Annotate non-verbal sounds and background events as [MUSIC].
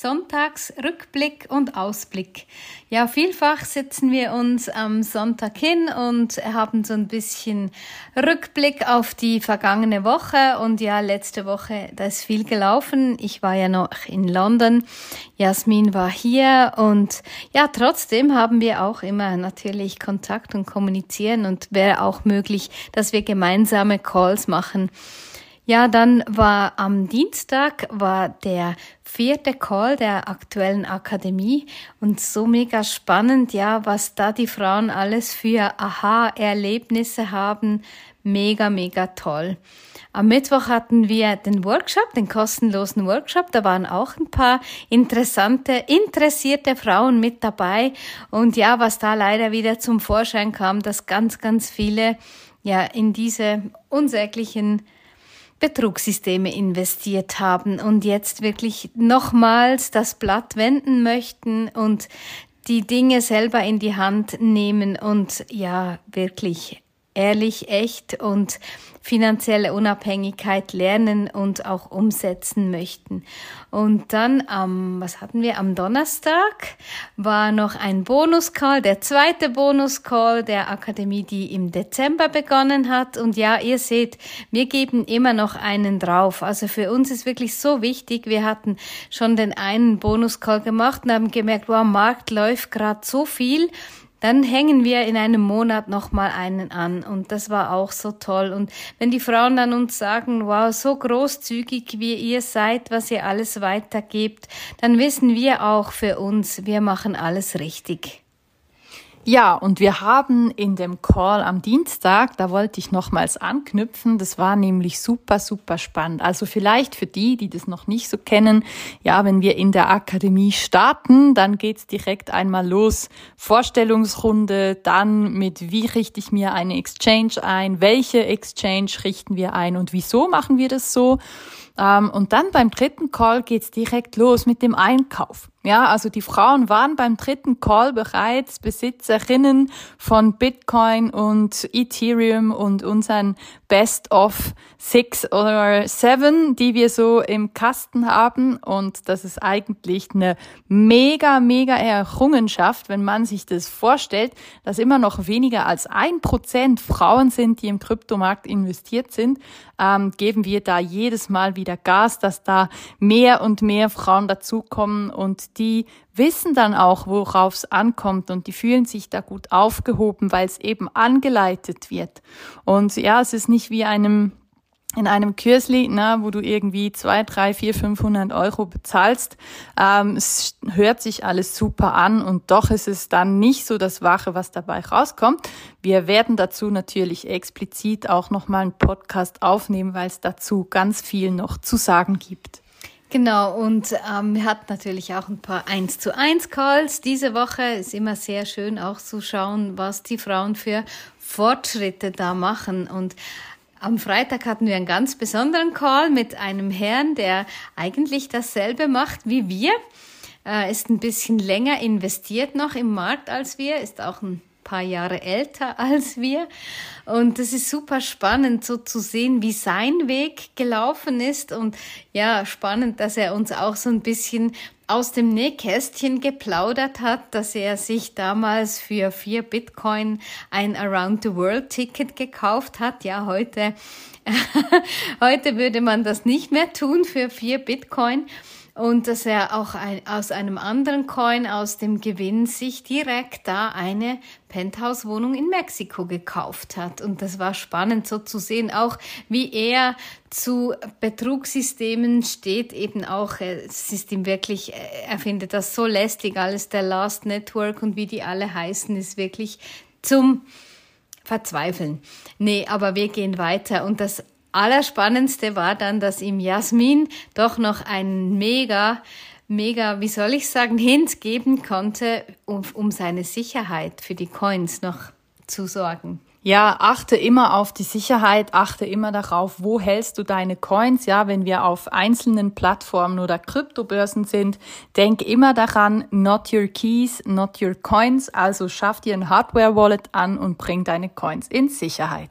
Sonntags Rückblick und Ausblick. Ja, vielfach setzen wir uns am Sonntag hin und haben so ein bisschen Rückblick auf die vergangene Woche. Und ja, letzte Woche, da ist viel gelaufen. Ich war ja noch in London. Jasmin war hier und ja, trotzdem haben wir auch immer natürlich Kontakt und kommunizieren und wäre auch möglich, dass wir gemeinsame Calls machen. Ja, dann war am Dienstag war der vierte Call der aktuellen Akademie und so mega spannend, ja, was da die Frauen alles für Aha-Erlebnisse haben. Mega, mega toll. Am Mittwoch hatten wir den Workshop, den kostenlosen Workshop. Da waren auch ein paar interessante, interessierte Frauen mit dabei. Und ja, was da leider wieder zum Vorschein kam, dass ganz, ganz viele ja in diese unsäglichen Betrugssysteme investiert haben und jetzt wirklich nochmals das Blatt wenden möchten und die Dinge selber in die Hand nehmen und ja, wirklich ehrlich, echt und finanzielle Unabhängigkeit lernen und auch umsetzen möchten. Und dann am, was hatten wir, am Donnerstag war noch ein Bonuscall, der zweite Bonuscall der Akademie, die im Dezember begonnen hat. Und ja, ihr seht, wir geben immer noch einen drauf. Also für uns ist wirklich so wichtig. Wir hatten schon den einen Bonuscall gemacht und haben gemerkt, wow, Markt läuft gerade so viel dann hängen wir in einem Monat nochmal einen an und das war auch so toll. Und wenn die Frauen dann uns sagen, wow, so großzügig wie ihr seid, was ihr alles weitergebt, dann wissen wir auch für uns, wir machen alles richtig. Ja, und wir haben in dem Call am Dienstag, da wollte ich nochmals anknüpfen, das war nämlich super, super spannend. Also vielleicht für die, die das noch nicht so kennen, ja, wenn wir in der Akademie starten, dann geht's direkt einmal los. Vorstellungsrunde, dann mit wie richte ich mir eine Exchange ein, welche Exchange richten wir ein und wieso machen wir das so. Ähm, und dann beim dritten Call geht's direkt los mit dem Einkauf. Ja, also die Frauen waren beim dritten Call bereits Besitzerinnen von Bitcoin und Ethereum und unseren Best of Six oder Seven, die wir so im Kasten haben. Und das ist eigentlich eine mega, mega Errungenschaft, wenn man sich das vorstellt, dass immer noch weniger als ein Prozent Frauen sind, die im Kryptomarkt investiert sind, ähm, geben wir da jedes Mal wieder Gas, dass da mehr und mehr Frauen dazukommen und die wissen dann auch, worauf es ankommt und die fühlen sich da gut aufgehoben, weil es eben angeleitet wird. Und ja, es ist nicht wie einem in einem Kürsli, na, wo du irgendwie zwei, drei, vier, 500 Euro bezahlst. Ähm, es hört sich alles super an und doch ist es dann nicht so das Wache, was dabei rauskommt. Wir werden dazu natürlich explizit auch nochmal einen Podcast aufnehmen, weil es dazu ganz viel noch zu sagen gibt. Genau, und ähm, wir hatten natürlich auch ein paar 1 zu 1 Calls. Diese Woche ist immer sehr schön auch zu schauen, was die Frauen für Fortschritte da machen. Und am Freitag hatten wir einen ganz besonderen Call mit einem Herrn, der eigentlich dasselbe macht wie wir. Er ist ein bisschen länger investiert noch im Markt als wir, ist auch ein paar Jahre älter [LAUGHS] als wir. Und es ist super spannend, so zu sehen, wie sein Weg gelaufen ist. Und ja, spannend, dass er uns auch so ein bisschen aus dem Nähkästchen geplaudert hat, dass er sich damals für vier Bitcoin ein Around the World Ticket gekauft hat. Ja, heute, [LAUGHS] heute würde man das nicht mehr tun für vier Bitcoin und dass er auch ein, aus einem anderen Coin, aus dem Gewinn, sich direkt da eine Penthouse-Wohnung in Mexiko gekauft hat. Und das war spannend so zu sehen, auch wie er zu Betrugssystemen steht, eben auch, äh, es ist ihm wirklich, äh, er findet das so lästig, alles der Last Network und wie die alle heißen, ist wirklich zum Verzweifeln. Nee, aber wir gehen weiter und das Allerspannendste war dann, dass ihm Jasmin doch noch einen mega, mega, wie soll ich sagen, [LAUGHS] Hint geben konnte, um, um seine Sicherheit für die Coins noch zu sorgen. Ja, achte immer auf die Sicherheit, achte immer darauf, wo hältst du deine Coins. Ja, wenn wir auf einzelnen Plattformen oder Kryptobörsen sind, denk immer daran, not your keys, not your coins. Also schaff dir ein Hardware-Wallet an und bring deine Coins in Sicherheit.